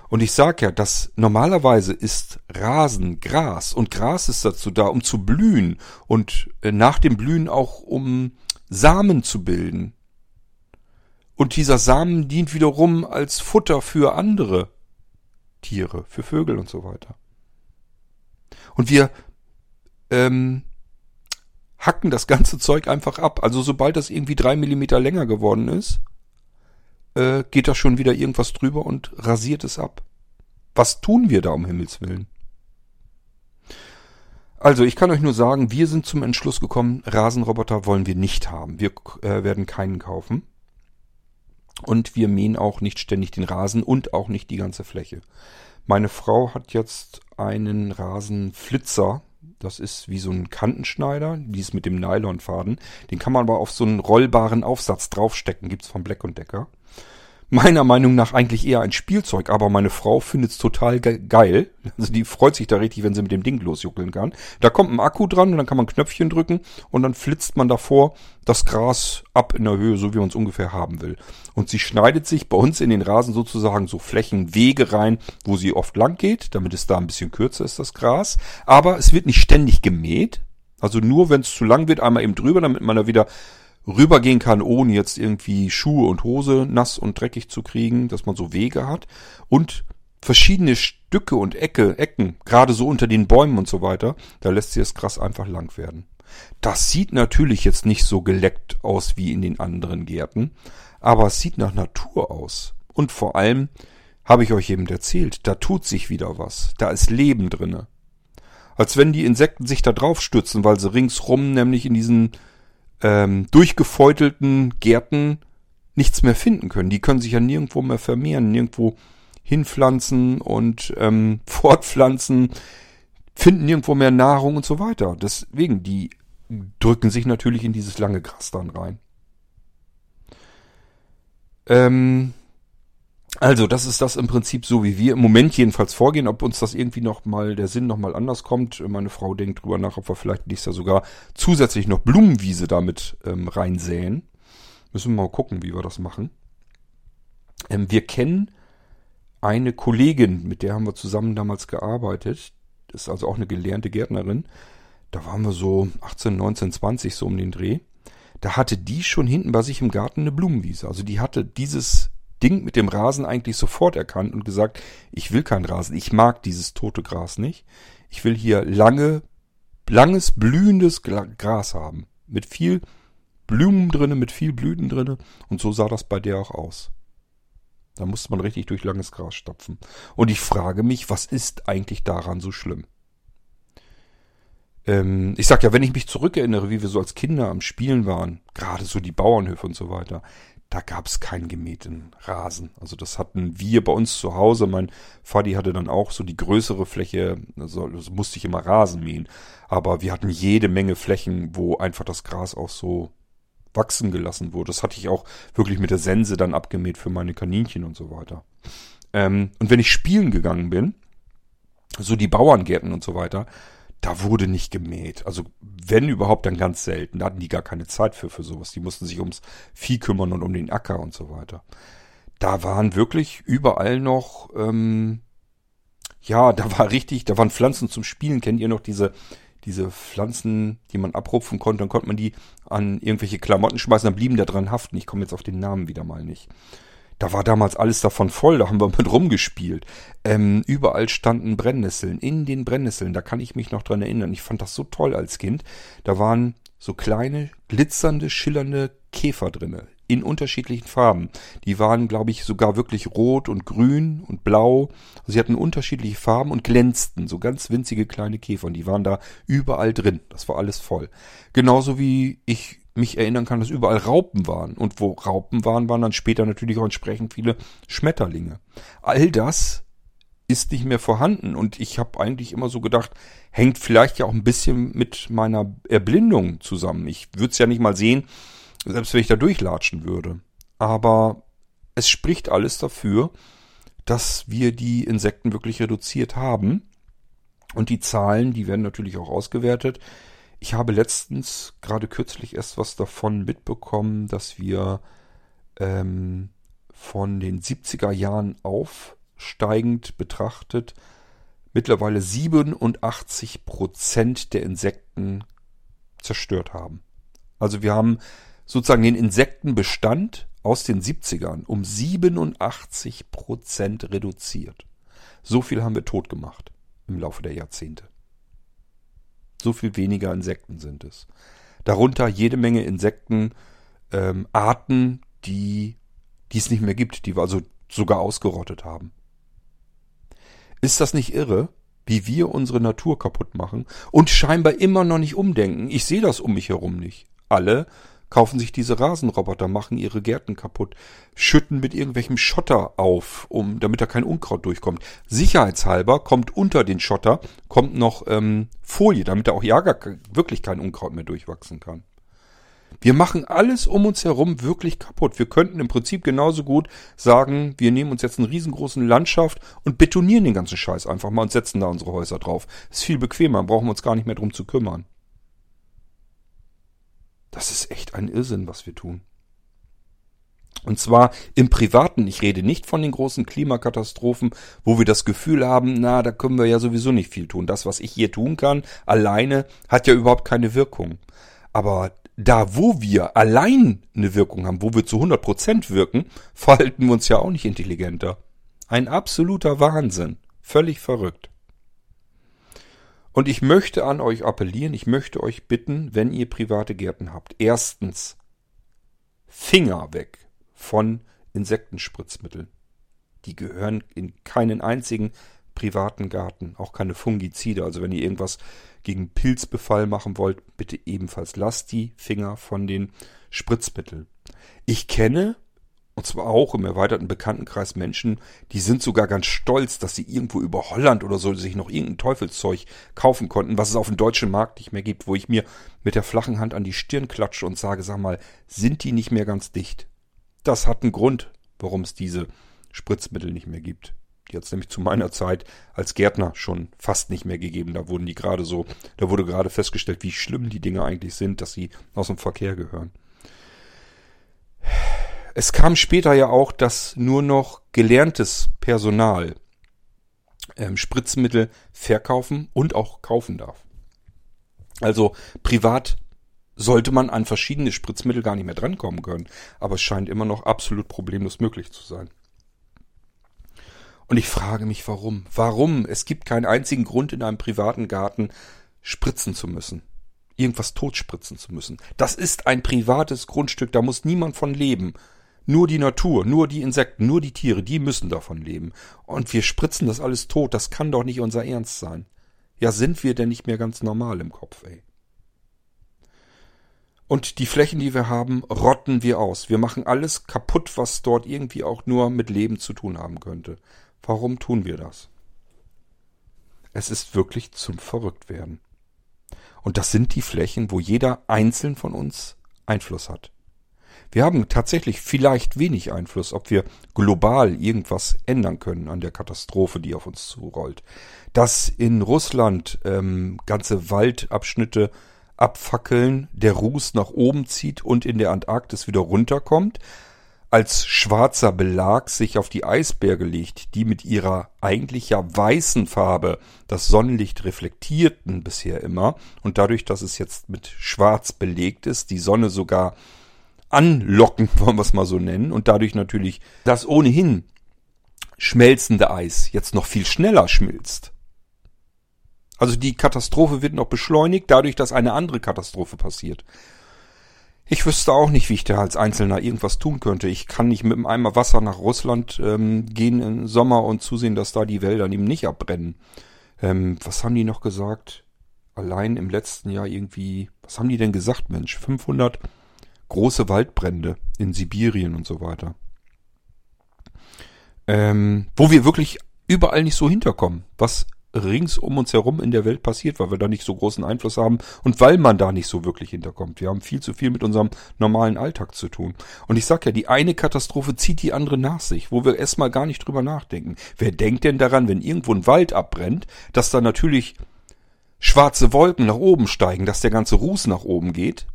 Und ich sag ja, dass normalerweise ist Rasen Gras und Gras ist dazu da, um zu blühen und äh, nach dem Blühen auch um Samen zu bilden. Und dieser Samen dient wiederum als Futter für andere Tiere, für Vögel und so weiter. Und wir ähm, hacken das ganze Zeug einfach ab. Also sobald das irgendwie drei Millimeter länger geworden ist, äh, geht da schon wieder irgendwas drüber und rasiert es ab. Was tun wir da um Himmels willen? Also, ich kann euch nur sagen, wir sind zum Entschluss gekommen, Rasenroboter wollen wir nicht haben. Wir äh, werden keinen kaufen. Und wir mähen auch nicht ständig den Rasen und auch nicht die ganze Fläche. Meine Frau hat jetzt einen Rasenflitzer. Das ist wie so ein Kantenschneider, dies mit dem Nylonfaden. Den kann man aber auf so einen rollbaren Aufsatz draufstecken. Gibt's von Black Decker meiner Meinung nach eigentlich eher ein Spielzeug, aber meine Frau findet es total ge geil. Also die freut sich da richtig, wenn sie mit dem Ding losjuckeln kann. Da kommt ein Akku dran und dann kann man Knöpfchen drücken und dann flitzt man davor das Gras ab in der Höhe, so wie man es ungefähr haben will. Und sie schneidet sich bei uns in den Rasen sozusagen so Flächenwege rein, wo sie oft lang geht, damit es da ein bisschen kürzer ist, das Gras. Aber es wird nicht ständig gemäht. Also nur, wenn es zu lang wird, einmal eben drüber, damit man da wieder rübergehen kann, ohne jetzt irgendwie Schuhe und Hose nass und dreckig zu kriegen, dass man so Wege hat und verschiedene Stücke und Ecke, Ecken, gerade so unter den Bäumen und so weiter, da lässt sich das Gras einfach lang werden. Das sieht natürlich jetzt nicht so geleckt aus wie in den anderen Gärten, aber es sieht nach Natur aus. Und vor allem habe ich euch eben erzählt, da tut sich wieder was, da ist Leben drinne. Als wenn die Insekten sich da drauf stürzen, weil sie ringsrum nämlich in diesen ähm, durchgefeutelten Gärten nichts mehr finden können. Die können sich ja nirgendwo mehr vermehren, nirgendwo hinpflanzen und ähm, fortpflanzen, finden nirgendwo mehr Nahrung und so weiter. Deswegen, die drücken sich natürlich in dieses lange Gras dann rein. Ähm, also, das ist das im Prinzip so, wie wir im Moment jedenfalls vorgehen. Ob uns das irgendwie noch mal, der Sinn noch mal anders kommt. Meine Frau denkt drüber nach, ob wir vielleicht nächstes Jahr sogar zusätzlich noch Blumenwiese damit ähm, reinsäen. Müssen wir mal gucken, wie wir das machen. Ähm, wir kennen eine Kollegin, mit der haben wir zusammen damals gearbeitet. Das ist also auch eine gelernte Gärtnerin. Da waren wir so 18, 19, 20 so um den Dreh. Da hatte die schon hinten bei sich im Garten eine Blumenwiese. Also die hatte dieses Ding mit dem Rasen eigentlich sofort erkannt und gesagt, ich will kein Rasen, ich mag dieses tote Gras nicht. Ich will hier lange, langes, blühendes Gras haben. Mit viel Blumen drinne, mit viel Blüten drinne. Und so sah das bei der auch aus. Da musste man richtig durch langes Gras stapfen. Und ich frage mich, was ist eigentlich daran so schlimm? Ähm, ich sag ja, wenn ich mich zurückerinnere, wie wir so als Kinder am Spielen waren, gerade so die Bauernhöfe und so weiter, da gab es keinen gemähten Rasen. Also das hatten wir bei uns zu Hause. Mein Vati hatte dann auch so die größere Fläche, also, musste ich immer Rasen mähen. Aber wir hatten jede Menge Flächen, wo einfach das Gras auch so wachsen gelassen wurde. Das hatte ich auch wirklich mit der Sense dann abgemäht für meine Kaninchen und so weiter. Ähm, und wenn ich spielen gegangen bin, so die Bauerngärten und so weiter, da wurde nicht gemäht. Also wenn überhaupt, dann ganz selten. Da hatten die gar keine Zeit für, für sowas. Die mussten sich ums Vieh kümmern und um den Acker und so weiter. Da waren wirklich überall noch, ähm, ja, da war richtig, da waren Pflanzen zum Spielen. Kennt ihr noch diese, diese Pflanzen, die man abrupfen konnte? Dann konnte man die an irgendwelche Klamotten schmeißen, dann blieben da dran haften. Ich komme jetzt auf den Namen wieder mal nicht. Da war damals alles davon voll, da haben wir mit rumgespielt. Ähm, überall standen Brennnesseln, in den Brennnesseln, da kann ich mich noch dran erinnern. Ich fand das so toll als Kind. Da waren so kleine, glitzernde, schillernde Käfer drinne. in unterschiedlichen Farben. Die waren, glaube ich, sogar wirklich rot und grün und blau. Sie hatten unterschiedliche Farben und glänzten, so ganz winzige kleine Käfer. Und die waren da überall drin. Das war alles voll. Genauso wie ich mich erinnern kann, dass überall Raupen waren. Und wo Raupen waren, waren dann später natürlich auch entsprechend viele Schmetterlinge. All das ist nicht mehr vorhanden. Und ich habe eigentlich immer so gedacht, hängt vielleicht ja auch ein bisschen mit meiner Erblindung zusammen. Ich würde es ja nicht mal sehen, selbst wenn ich da durchlatschen würde. Aber es spricht alles dafür, dass wir die Insekten wirklich reduziert haben. Und die Zahlen, die werden natürlich auch ausgewertet. Ich habe letztens, gerade kürzlich erst was davon mitbekommen, dass wir ähm, von den 70er Jahren aufsteigend betrachtet mittlerweile 87 Prozent der Insekten zerstört haben. Also wir haben sozusagen den Insektenbestand aus den 70ern um 87 Prozent reduziert. So viel haben wir tot gemacht im Laufe der Jahrzehnte. So viel weniger Insekten sind es. Darunter jede Menge Insektenarten, ähm, die, die es nicht mehr gibt, die wir also sogar ausgerottet haben. Ist das nicht irre, wie wir unsere Natur kaputt machen und scheinbar immer noch nicht umdenken? Ich sehe das um mich herum nicht. Alle kaufen sich diese Rasenroboter, machen ihre Gärten kaputt, schütten mit irgendwelchem Schotter auf, um, damit da kein Unkraut durchkommt. Sicherheitshalber kommt unter den Schotter, kommt noch ähm, Folie, damit da auch ja gar, wirklich kein Unkraut mehr durchwachsen kann. Wir machen alles um uns herum wirklich kaputt. Wir könnten im Prinzip genauso gut sagen, wir nehmen uns jetzt einen riesengroßen Landschaft und betonieren den ganzen Scheiß einfach mal und setzen da unsere Häuser drauf. Ist viel bequemer, brauchen wir uns gar nicht mehr drum zu kümmern. Das ist echt ein Irrsinn, was wir tun. Und zwar im Privaten. Ich rede nicht von den großen Klimakatastrophen, wo wir das Gefühl haben, na, da können wir ja sowieso nicht viel tun. Das, was ich hier tun kann, alleine, hat ja überhaupt keine Wirkung. Aber da, wo wir allein eine Wirkung haben, wo wir zu 100% wirken, verhalten wir uns ja auch nicht intelligenter. Ein absoluter Wahnsinn. Völlig verrückt. Und ich möchte an euch appellieren, ich möchte euch bitten, wenn ihr private Gärten habt, erstens Finger weg von Insektenspritzmitteln. Die gehören in keinen einzigen privaten Garten, auch keine Fungizide. Also wenn ihr irgendwas gegen Pilzbefall machen wollt, bitte ebenfalls lasst die Finger von den Spritzmitteln. Ich kenne und zwar auch im erweiterten Bekanntenkreis Menschen, die sind sogar ganz stolz, dass sie irgendwo über Holland oder so sich noch irgendein Teufelszeug kaufen konnten, was es auf dem deutschen Markt nicht mehr gibt, wo ich mir mit der flachen Hand an die Stirn klatsche und sage, sag mal, sind die nicht mehr ganz dicht? Das hat einen Grund, warum es diese Spritzmittel nicht mehr gibt. Die hat es nämlich zu meiner Zeit als Gärtner schon fast nicht mehr gegeben. Da wurden die gerade so, da wurde gerade festgestellt, wie schlimm die Dinge eigentlich sind, dass sie aus dem Verkehr gehören. Es kam später ja auch, dass nur noch gelerntes Personal ähm, Spritzmittel verkaufen und auch kaufen darf. Also privat sollte man an verschiedene Spritzmittel gar nicht mehr drankommen können, aber es scheint immer noch absolut problemlos möglich zu sein. Und ich frage mich, warum? Warum? Es gibt keinen einzigen Grund in einem privaten Garten spritzen zu müssen. Irgendwas totspritzen zu müssen. Das ist ein privates Grundstück, da muss niemand von leben. Nur die Natur, nur die Insekten, nur die Tiere, die müssen davon leben. Und wir spritzen das alles tot, das kann doch nicht unser Ernst sein. Ja, sind wir denn nicht mehr ganz normal im Kopf, ey? Und die Flächen, die wir haben, rotten wir aus. Wir machen alles kaputt, was dort irgendwie auch nur mit Leben zu tun haben könnte. Warum tun wir das? Es ist wirklich zum Verrücktwerden. Und das sind die Flächen, wo jeder einzeln von uns Einfluss hat. Wir haben tatsächlich vielleicht wenig Einfluss, ob wir global irgendwas ändern können an der Katastrophe, die auf uns zurollt. Dass in Russland ähm, ganze Waldabschnitte abfackeln, der Ruß nach oben zieht und in der Antarktis wieder runterkommt, als schwarzer Belag sich auf die Eisberge legt, die mit ihrer eigentlich ja weißen Farbe das Sonnenlicht reflektierten bisher immer und dadurch, dass es jetzt mit schwarz belegt ist, die Sonne sogar anlocken, wollen wir es mal so nennen, und dadurch natürlich das ohnehin schmelzende Eis jetzt noch viel schneller schmilzt. Also die Katastrophe wird noch beschleunigt dadurch, dass eine andere Katastrophe passiert. Ich wüsste auch nicht, wie ich da als Einzelner irgendwas tun könnte. Ich kann nicht mit einem Eimer Wasser nach Russland ähm, gehen im Sommer und zusehen, dass da die Wälder eben nicht abbrennen. Ähm, was haben die noch gesagt? Allein im letzten Jahr irgendwie, was haben die denn gesagt, Mensch? 500 große Waldbrände in Sibirien und so weiter. Ähm, wo wir wirklich überall nicht so hinterkommen, was rings um uns herum in der Welt passiert, weil wir da nicht so großen Einfluss haben und weil man da nicht so wirklich hinterkommt. Wir haben viel zu viel mit unserem normalen Alltag zu tun. Und ich sag ja, die eine Katastrophe zieht die andere nach sich, wo wir erstmal gar nicht drüber nachdenken. Wer denkt denn daran, wenn irgendwo ein Wald abbrennt, dass da natürlich schwarze Wolken nach oben steigen, dass der ganze Ruß nach oben geht?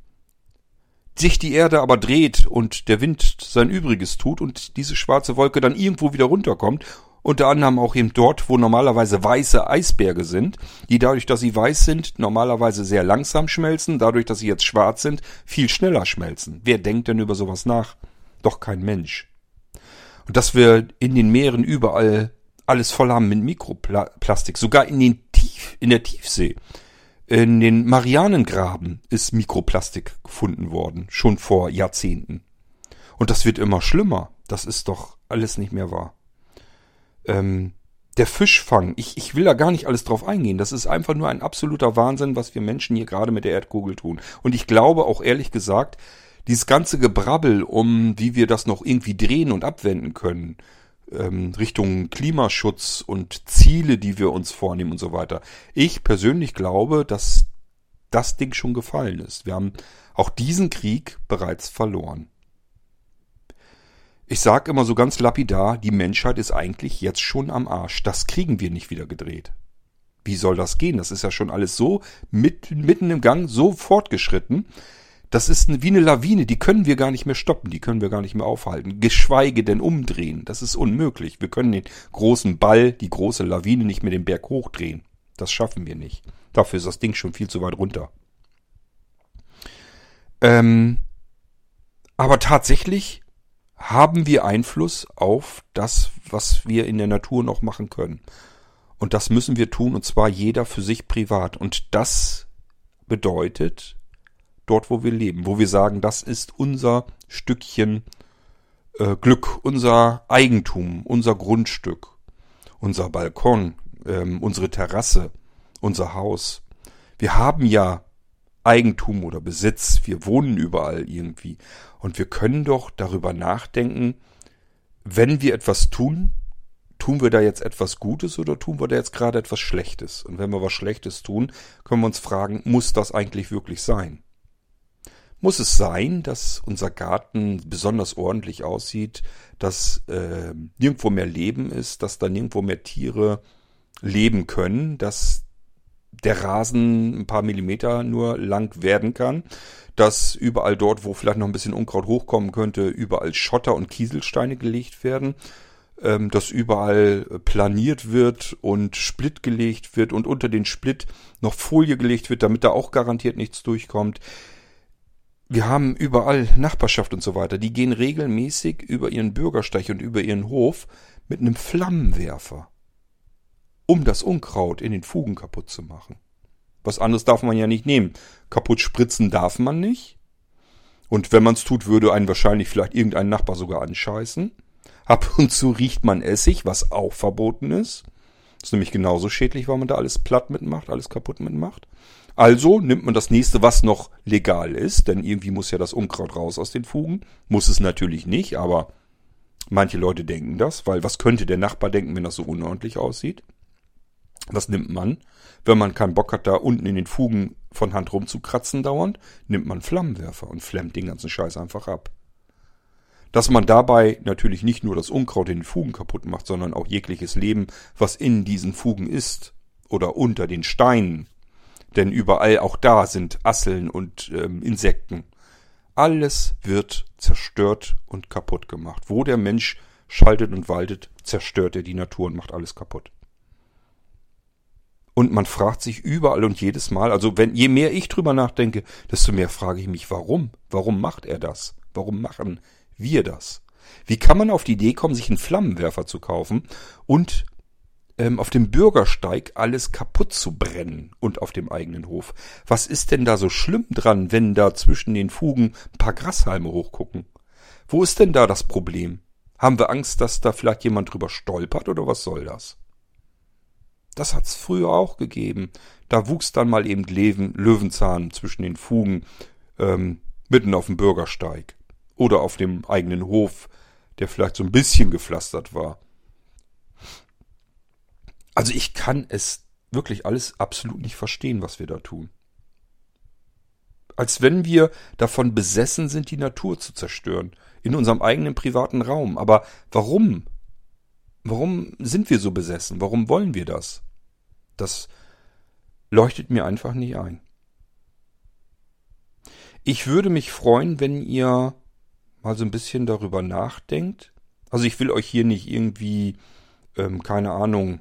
Sich die Erde aber dreht und der Wind sein Übriges tut und diese schwarze Wolke dann irgendwo wieder runterkommt unter anderem auch eben dort, wo normalerweise weiße Eisberge sind, die dadurch, dass sie weiß sind, normalerweise sehr langsam schmelzen, dadurch, dass sie jetzt schwarz sind, viel schneller schmelzen. Wer denkt denn über sowas nach? Doch kein Mensch. Und dass wir in den Meeren überall alles voll haben mit Mikroplastik, sogar in den Tief, in der Tiefsee. In den Marianengraben ist Mikroplastik gefunden worden, schon vor Jahrzehnten. Und das wird immer schlimmer. Das ist doch alles nicht mehr wahr. Ähm, der Fischfang, ich, ich will da gar nicht alles drauf eingehen. Das ist einfach nur ein absoluter Wahnsinn, was wir Menschen hier gerade mit der Erdkugel tun. Und ich glaube auch ehrlich gesagt, dieses ganze Gebrabbel um, wie wir das noch irgendwie drehen und abwenden können, ähm, Richtung Klimaschutz und Ziele, die wir uns vornehmen und so weiter. Ich persönlich glaube, dass das Ding schon gefallen ist. Wir haben auch diesen Krieg bereits verloren. Ich sag immer so ganz lapidar, die Menschheit ist eigentlich jetzt schon am Arsch. Das kriegen wir nicht wieder gedreht. Wie soll das gehen? Das ist ja schon alles so mit, mitten im Gang, so fortgeschritten. Das ist wie eine Lawine, die können wir gar nicht mehr stoppen, die können wir gar nicht mehr aufhalten, geschweige denn umdrehen. Das ist unmöglich. Wir können den großen Ball, die große Lawine nicht mehr den Berg hochdrehen. Das schaffen wir nicht. Dafür ist das Ding schon viel zu weit runter. Ähm, aber tatsächlich haben wir Einfluss auf das, was wir in der Natur noch machen können. Und das müssen wir tun, und zwar jeder für sich privat. Und das bedeutet dort, wo wir leben, wo wir sagen, das ist unser Stückchen äh, Glück, unser Eigentum, unser Grundstück, unser Balkon, ähm, unsere Terrasse, unser Haus. Wir haben ja Eigentum oder Besitz, wir wohnen überall irgendwie. Und wir können doch darüber nachdenken, wenn wir etwas tun, tun wir da jetzt etwas Gutes oder tun wir da jetzt gerade etwas Schlechtes? Und wenn wir was Schlechtes tun, können wir uns fragen, muss das eigentlich wirklich sein? Muss es sein, dass unser Garten besonders ordentlich aussieht, dass äh, nirgendwo mehr Leben ist, dass da nirgendwo mehr Tiere leben können, dass der Rasen ein paar Millimeter nur lang werden kann, dass überall dort, wo vielleicht noch ein bisschen Unkraut hochkommen könnte, überall Schotter und Kieselsteine gelegt werden, ähm, dass überall planiert wird und Split gelegt wird und unter den Split noch Folie gelegt wird, damit da auch garantiert nichts durchkommt. Wir haben überall Nachbarschaft und so weiter. Die gehen regelmäßig über ihren Bürgersteig und über ihren Hof mit einem Flammenwerfer, um das Unkraut in den Fugen kaputt zu machen. Was anderes darf man ja nicht nehmen. Kaputt spritzen darf man nicht. Und wenn man es tut, würde einen wahrscheinlich vielleicht irgendein Nachbar sogar anscheißen. Ab und zu riecht man Essig, was auch verboten ist. Das ist nämlich genauso schädlich, weil man da alles platt mitmacht, alles kaputt mitmacht. Also nimmt man das nächste, was noch legal ist, denn irgendwie muss ja das Unkraut raus aus den Fugen. Muss es natürlich nicht, aber manche Leute denken das, weil was könnte der Nachbar denken, wenn das so unordentlich aussieht? Was nimmt man? Wenn man keinen Bock hat, da unten in den Fugen von Hand rumzukratzen dauernd, nimmt man Flammenwerfer und flammt den ganzen Scheiß einfach ab. Dass man dabei natürlich nicht nur das Unkraut in den Fugen kaputt macht, sondern auch jegliches Leben, was in diesen Fugen ist oder unter den Steinen. Denn überall auch da sind Asseln und ähm, Insekten. Alles wird zerstört und kaputt gemacht. Wo der Mensch schaltet und waltet, zerstört er die Natur und macht alles kaputt. Und man fragt sich überall und jedes Mal, also wenn, je mehr ich drüber nachdenke, desto mehr frage ich mich, warum? Warum macht er das? Warum machen wir das? Wie kann man auf die Idee kommen, sich einen Flammenwerfer zu kaufen und ähm, auf dem Bürgersteig alles kaputt zu brennen und auf dem eigenen Hof. Was ist denn da so schlimm dran, wenn da zwischen den Fugen ein paar Grashalme hochgucken? Wo ist denn da das Problem? Haben wir Angst, dass da vielleicht jemand drüber stolpert oder was soll das? Das hat's früher auch gegeben. Da wuchs dann mal eben Löwen, Löwenzahn zwischen den Fugen ähm, mitten auf dem Bürgersteig oder auf dem eigenen Hof, der vielleicht so ein bisschen gepflastert war. Also ich kann es wirklich alles absolut nicht verstehen, was wir da tun. Als wenn wir davon besessen sind, die Natur zu zerstören, in unserem eigenen privaten Raum. Aber warum? Warum sind wir so besessen? Warum wollen wir das? Das leuchtet mir einfach nicht ein. Ich würde mich freuen, wenn ihr mal so ein bisschen darüber nachdenkt. Also ich will euch hier nicht irgendwie, ähm, keine Ahnung,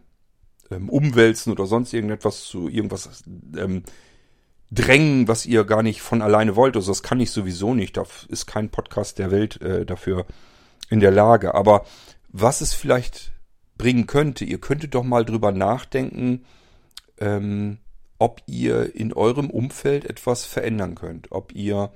ähm, umwälzen oder sonst irgendetwas zu irgendwas ähm, drängen, was ihr gar nicht von alleine wollt. Also das kann ich sowieso nicht. Da ist kein Podcast der Welt äh, dafür in der Lage. Aber was es vielleicht bringen könnte, ihr könntet doch mal drüber nachdenken, ähm, ob ihr in eurem Umfeld etwas verändern könnt, ob ihr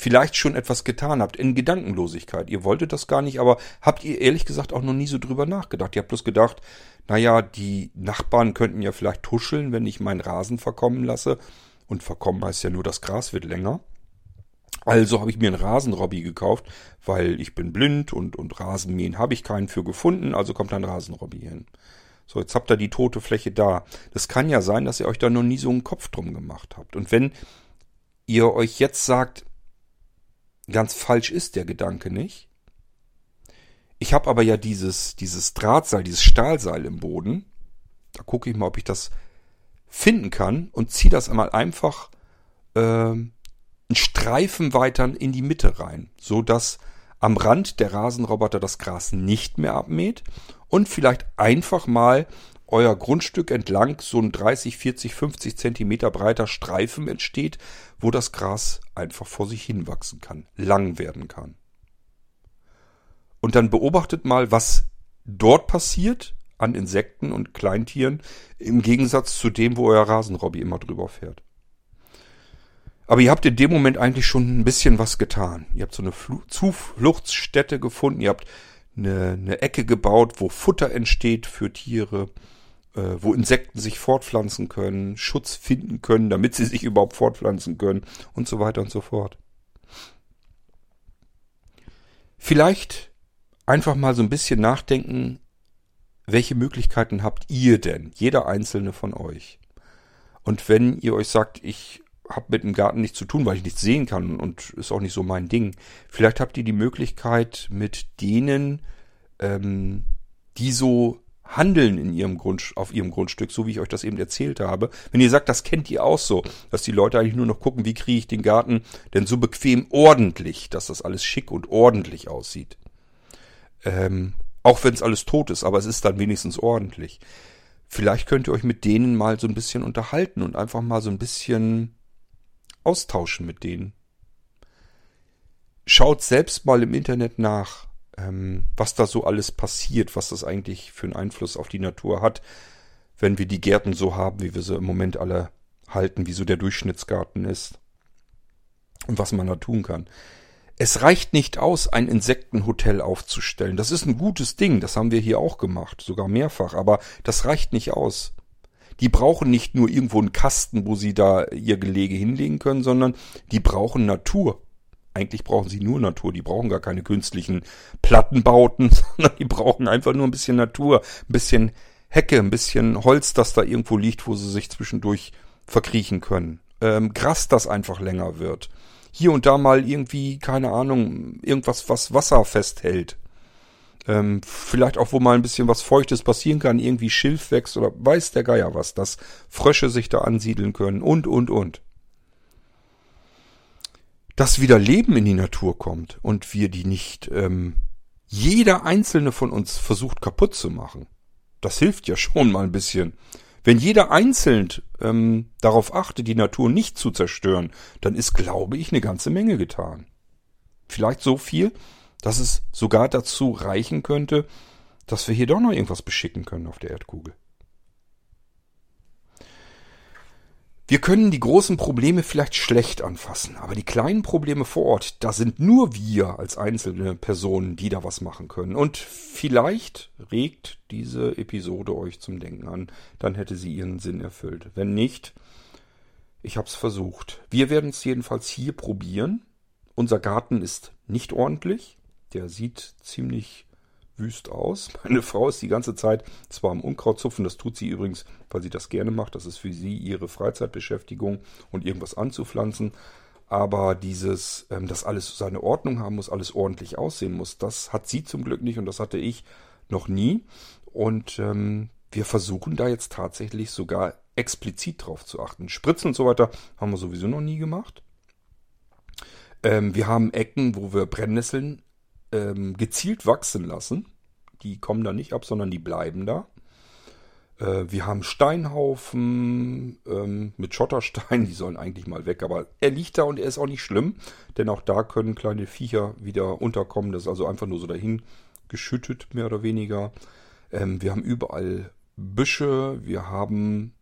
vielleicht schon etwas getan habt in Gedankenlosigkeit. Ihr wolltet das gar nicht, aber habt ihr ehrlich gesagt auch noch nie so drüber nachgedacht. Ihr habt bloß gedacht, naja, die Nachbarn könnten ja vielleicht tuscheln, wenn ich meinen Rasen verkommen lasse. Und verkommen heißt ja nur, das Gras wird länger. Also habe ich mir einen Rasenrobby gekauft, weil ich bin blind und, und Rasenmähen habe ich keinen für gefunden, also kommt ein Rasenrobby hin. So, jetzt habt ihr die tote Fläche da. Das kann ja sein, dass ihr euch da noch nie so einen Kopf drum gemacht habt. Und wenn ihr euch jetzt sagt, ganz falsch ist der Gedanke nicht. Ich habe aber ja dieses, dieses Drahtseil, dieses Stahlseil im Boden. Da gucke ich mal, ob ich das finden kann und ziehe das einmal einfach äh, einen Streifen weiter in die Mitte rein, so dass am Rand der Rasenroboter das Gras nicht mehr abmäht und vielleicht einfach mal euer Grundstück entlang so ein 30, 40, 50 Zentimeter breiter Streifen entsteht, wo das Gras einfach vor sich hinwachsen kann, lang werden kann. Und dann beobachtet mal, was dort passiert an Insekten und Kleintieren im Gegensatz zu dem, wo euer Rasenrobby immer drüber fährt. Aber ihr habt in dem Moment eigentlich schon ein bisschen was getan. Ihr habt so eine Fl Zufluchtsstätte gefunden, ihr habt eine, eine Ecke gebaut, wo Futter entsteht für Tiere, wo Insekten sich fortpflanzen können, Schutz finden können, damit sie sich überhaupt fortpflanzen können und so weiter und so fort. Vielleicht einfach mal so ein bisschen nachdenken, welche Möglichkeiten habt ihr denn, jeder einzelne von euch? Und wenn ihr euch sagt, ich habe mit dem Garten nichts zu tun, weil ich nichts sehen kann und ist auch nicht so mein Ding. Vielleicht habt ihr die Möglichkeit, mit denen, ähm, die so handeln in ihrem Grund, auf ihrem Grundstück, so wie ich euch das eben erzählt habe. Wenn ihr sagt, das kennt ihr auch so, dass die Leute eigentlich nur noch gucken, wie kriege ich den Garten denn so bequem ordentlich, dass das alles schick und ordentlich aussieht. Ähm, auch wenn es alles tot ist, aber es ist dann wenigstens ordentlich. Vielleicht könnt ihr euch mit denen mal so ein bisschen unterhalten und einfach mal so ein bisschen austauschen mit denen. Schaut selbst mal im Internet nach, ähm, was da so alles passiert, was das eigentlich für einen Einfluss auf die Natur hat, wenn wir die Gärten so haben, wie wir sie im Moment alle halten, wie so der Durchschnittsgarten ist und was man da tun kann. Es reicht nicht aus, ein Insektenhotel aufzustellen. Das ist ein gutes Ding, das haben wir hier auch gemacht, sogar mehrfach, aber das reicht nicht aus die brauchen nicht nur irgendwo einen Kasten, wo sie da ihr Gelege hinlegen können, sondern die brauchen Natur. Eigentlich brauchen sie nur Natur, die brauchen gar keine künstlichen Plattenbauten, sondern die brauchen einfach nur ein bisschen Natur, ein bisschen Hecke, ein bisschen Holz, das da irgendwo liegt, wo sie sich zwischendurch verkriechen können. Ähm, Gras, das einfach länger wird. Hier und da mal irgendwie, keine Ahnung, irgendwas, was Wasser festhält. Ähm, vielleicht auch, wo mal ein bisschen was Feuchtes passieren kann, irgendwie Schilf wächst oder weiß der Geier was, dass Frösche sich da ansiedeln können und, und, und. Dass wieder Leben in die Natur kommt und wir die nicht ähm, jeder einzelne von uns versucht kaputt zu machen. Das hilft ja schon mal ein bisschen. Wenn jeder einzeln ähm, darauf achtet, die Natur nicht zu zerstören, dann ist, glaube ich, eine ganze Menge getan. Vielleicht so viel, dass es sogar dazu reichen könnte, dass wir hier doch noch irgendwas beschicken können auf der Erdkugel. Wir können die großen Probleme vielleicht schlecht anfassen, aber die kleinen Probleme vor Ort, da sind nur wir als einzelne Personen, die da was machen können. Und vielleicht regt diese Episode euch zum Denken an, dann hätte sie ihren Sinn erfüllt. Wenn nicht, ich habe es versucht. Wir werden es jedenfalls hier probieren. Unser Garten ist nicht ordentlich. Der sieht ziemlich wüst aus. Meine Frau ist die ganze Zeit zwar am Unkraut zupfen, das tut sie übrigens, weil sie das gerne macht. Das ist für sie ihre Freizeitbeschäftigung und irgendwas anzupflanzen. Aber dieses, ähm, dass alles seine Ordnung haben muss, alles ordentlich aussehen muss, das hat sie zum Glück nicht und das hatte ich noch nie. Und ähm, wir versuchen da jetzt tatsächlich sogar explizit drauf zu achten. Spritzen und so weiter haben wir sowieso noch nie gemacht. Ähm, wir haben Ecken, wo wir Brennnesseln ähm, gezielt wachsen lassen. Die kommen da nicht ab, sondern die bleiben da. Äh, wir haben Steinhaufen ähm, mit Schottersteinen, die sollen eigentlich mal weg, aber er liegt da und er ist auch nicht schlimm, denn auch da können kleine Viecher wieder unterkommen. Das ist also einfach nur so dahin geschüttet, mehr oder weniger. Ähm, wir haben überall Büsche, wir haben,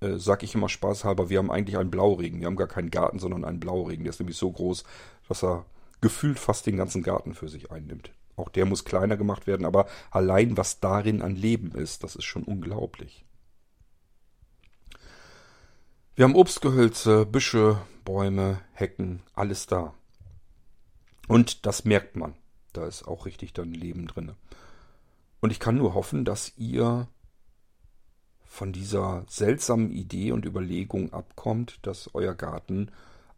äh, sag ich immer spaßhalber, wir haben eigentlich einen Blauregen. Wir haben gar keinen Garten, sondern einen Blauregen. Der ist nämlich so groß, dass er gefühlt fast den ganzen Garten für sich einnimmt. Auch der muss kleiner gemacht werden, aber allein was darin an Leben ist, das ist schon unglaublich. Wir haben Obstgehölze, Büsche, Bäume, Hecken, alles da. Und das merkt man. Da ist auch richtig dann Leben drin. Und ich kann nur hoffen, dass ihr von dieser seltsamen Idee und Überlegung abkommt, dass euer Garten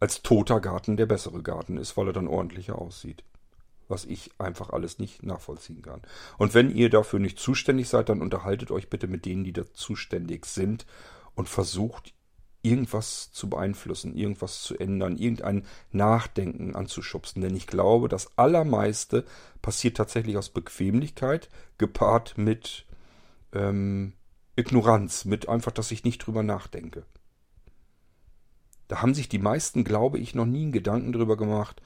als toter Garten der bessere Garten ist, weil er dann ordentlicher aussieht. Was ich einfach alles nicht nachvollziehen kann. Und wenn ihr dafür nicht zuständig seid, dann unterhaltet euch bitte mit denen, die da zuständig sind und versucht irgendwas zu beeinflussen, irgendwas zu ändern, irgendein Nachdenken anzuschubsen. Denn ich glaube, das Allermeiste passiert tatsächlich aus Bequemlichkeit, gepaart mit ähm, Ignoranz, mit einfach, dass ich nicht drüber nachdenke. Da haben sich die meisten, glaube ich, noch nie einen Gedanken drüber gemacht,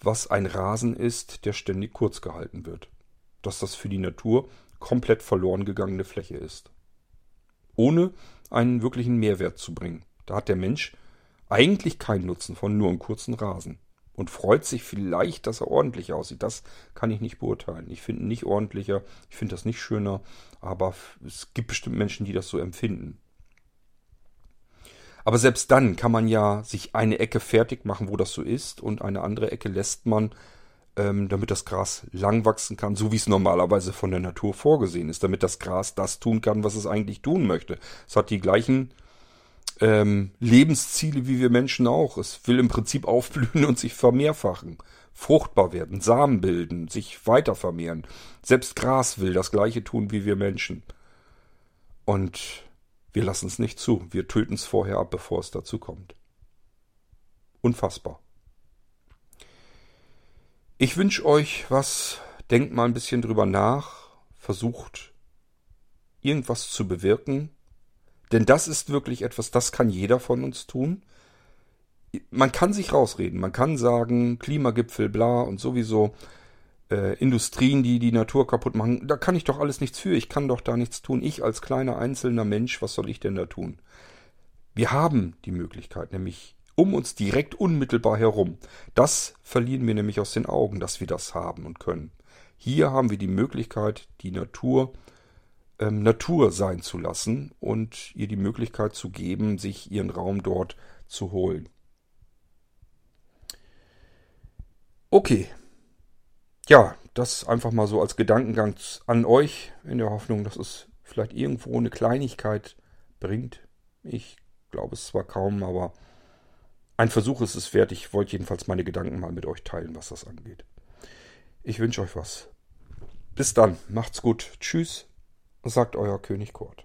was ein Rasen ist, der ständig kurz gehalten wird. Dass das für die Natur komplett verloren gegangene Fläche ist. Ohne einen wirklichen Mehrwert zu bringen. Da hat der Mensch eigentlich keinen Nutzen von nur einem kurzen Rasen. Und freut sich vielleicht, dass er ordentlich aussieht. Das kann ich nicht beurteilen. Ich finde ihn nicht ordentlicher, ich finde das nicht schöner, aber es gibt bestimmt Menschen, die das so empfinden. Aber selbst dann kann man ja sich eine Ecke fertig machen, wo das so ist, und eine andere Ecke lässt man, ähm, damit das Gras lang wachsen kann, so wie es normalerweise von der Natur vorgesehen ist, damit das Gras das tun kann, was es eigentlich tun möchte. Es hat die gleichen ähm, Lebensziele wie wir Menschen auch. Es will im Prinzip aufblühen und sich vermehrfachen, fruchtbar werden, Samen bilden, sich weiter vermehren. Selbst Gras will das gleiche tun wie wir Menschen. Und wir lassen es nicht zu. Wir töten es vorher ab, bevor es dazu kommt. Unfassbar. Ich wünsche euch was. Denkt mal ein bisschen drüber nach. Versucht irgendwas zu bewirken. Denn das ist wirklich etwas, das kann jeder von uns tun. Man kann sich rausreden. Man kann sagen, Klimagipfel, bla und sowieso äh, Industrien, die die Natur kaputt machen, da kann ich doch alles nichts für. Ich kann doch da nichts tun. Ich als kleiner einzelner Mensch, was soll ich denn da tun? Wir haben die Möglichkeit, nämlich um uns direkt unmittelbar herum. Das verlieren wir nämlich aus den Augen, dass wir das haben und können. Hier haben wir die Möglichkeit, die Natur ähm, Natur sein zu lassen und ihr die Möglichkeit zu geben, sich ihren Raum dort zu holen. Okay, ja, das einfach mal so als Gedankengang an euch, in der Hoffnung, dass es vielleicht irgendwo eine Kleinigkeit bringt. Ich glaube es zwar kaum, aber ein Versuch ist es wert. Ich wollte jedenfalls meine Gedanken mal mit euch teilen, was das angeht. Ich wünsche euch was. Bis dann, macht's gut. Tschüss, sagt euer König Kurt.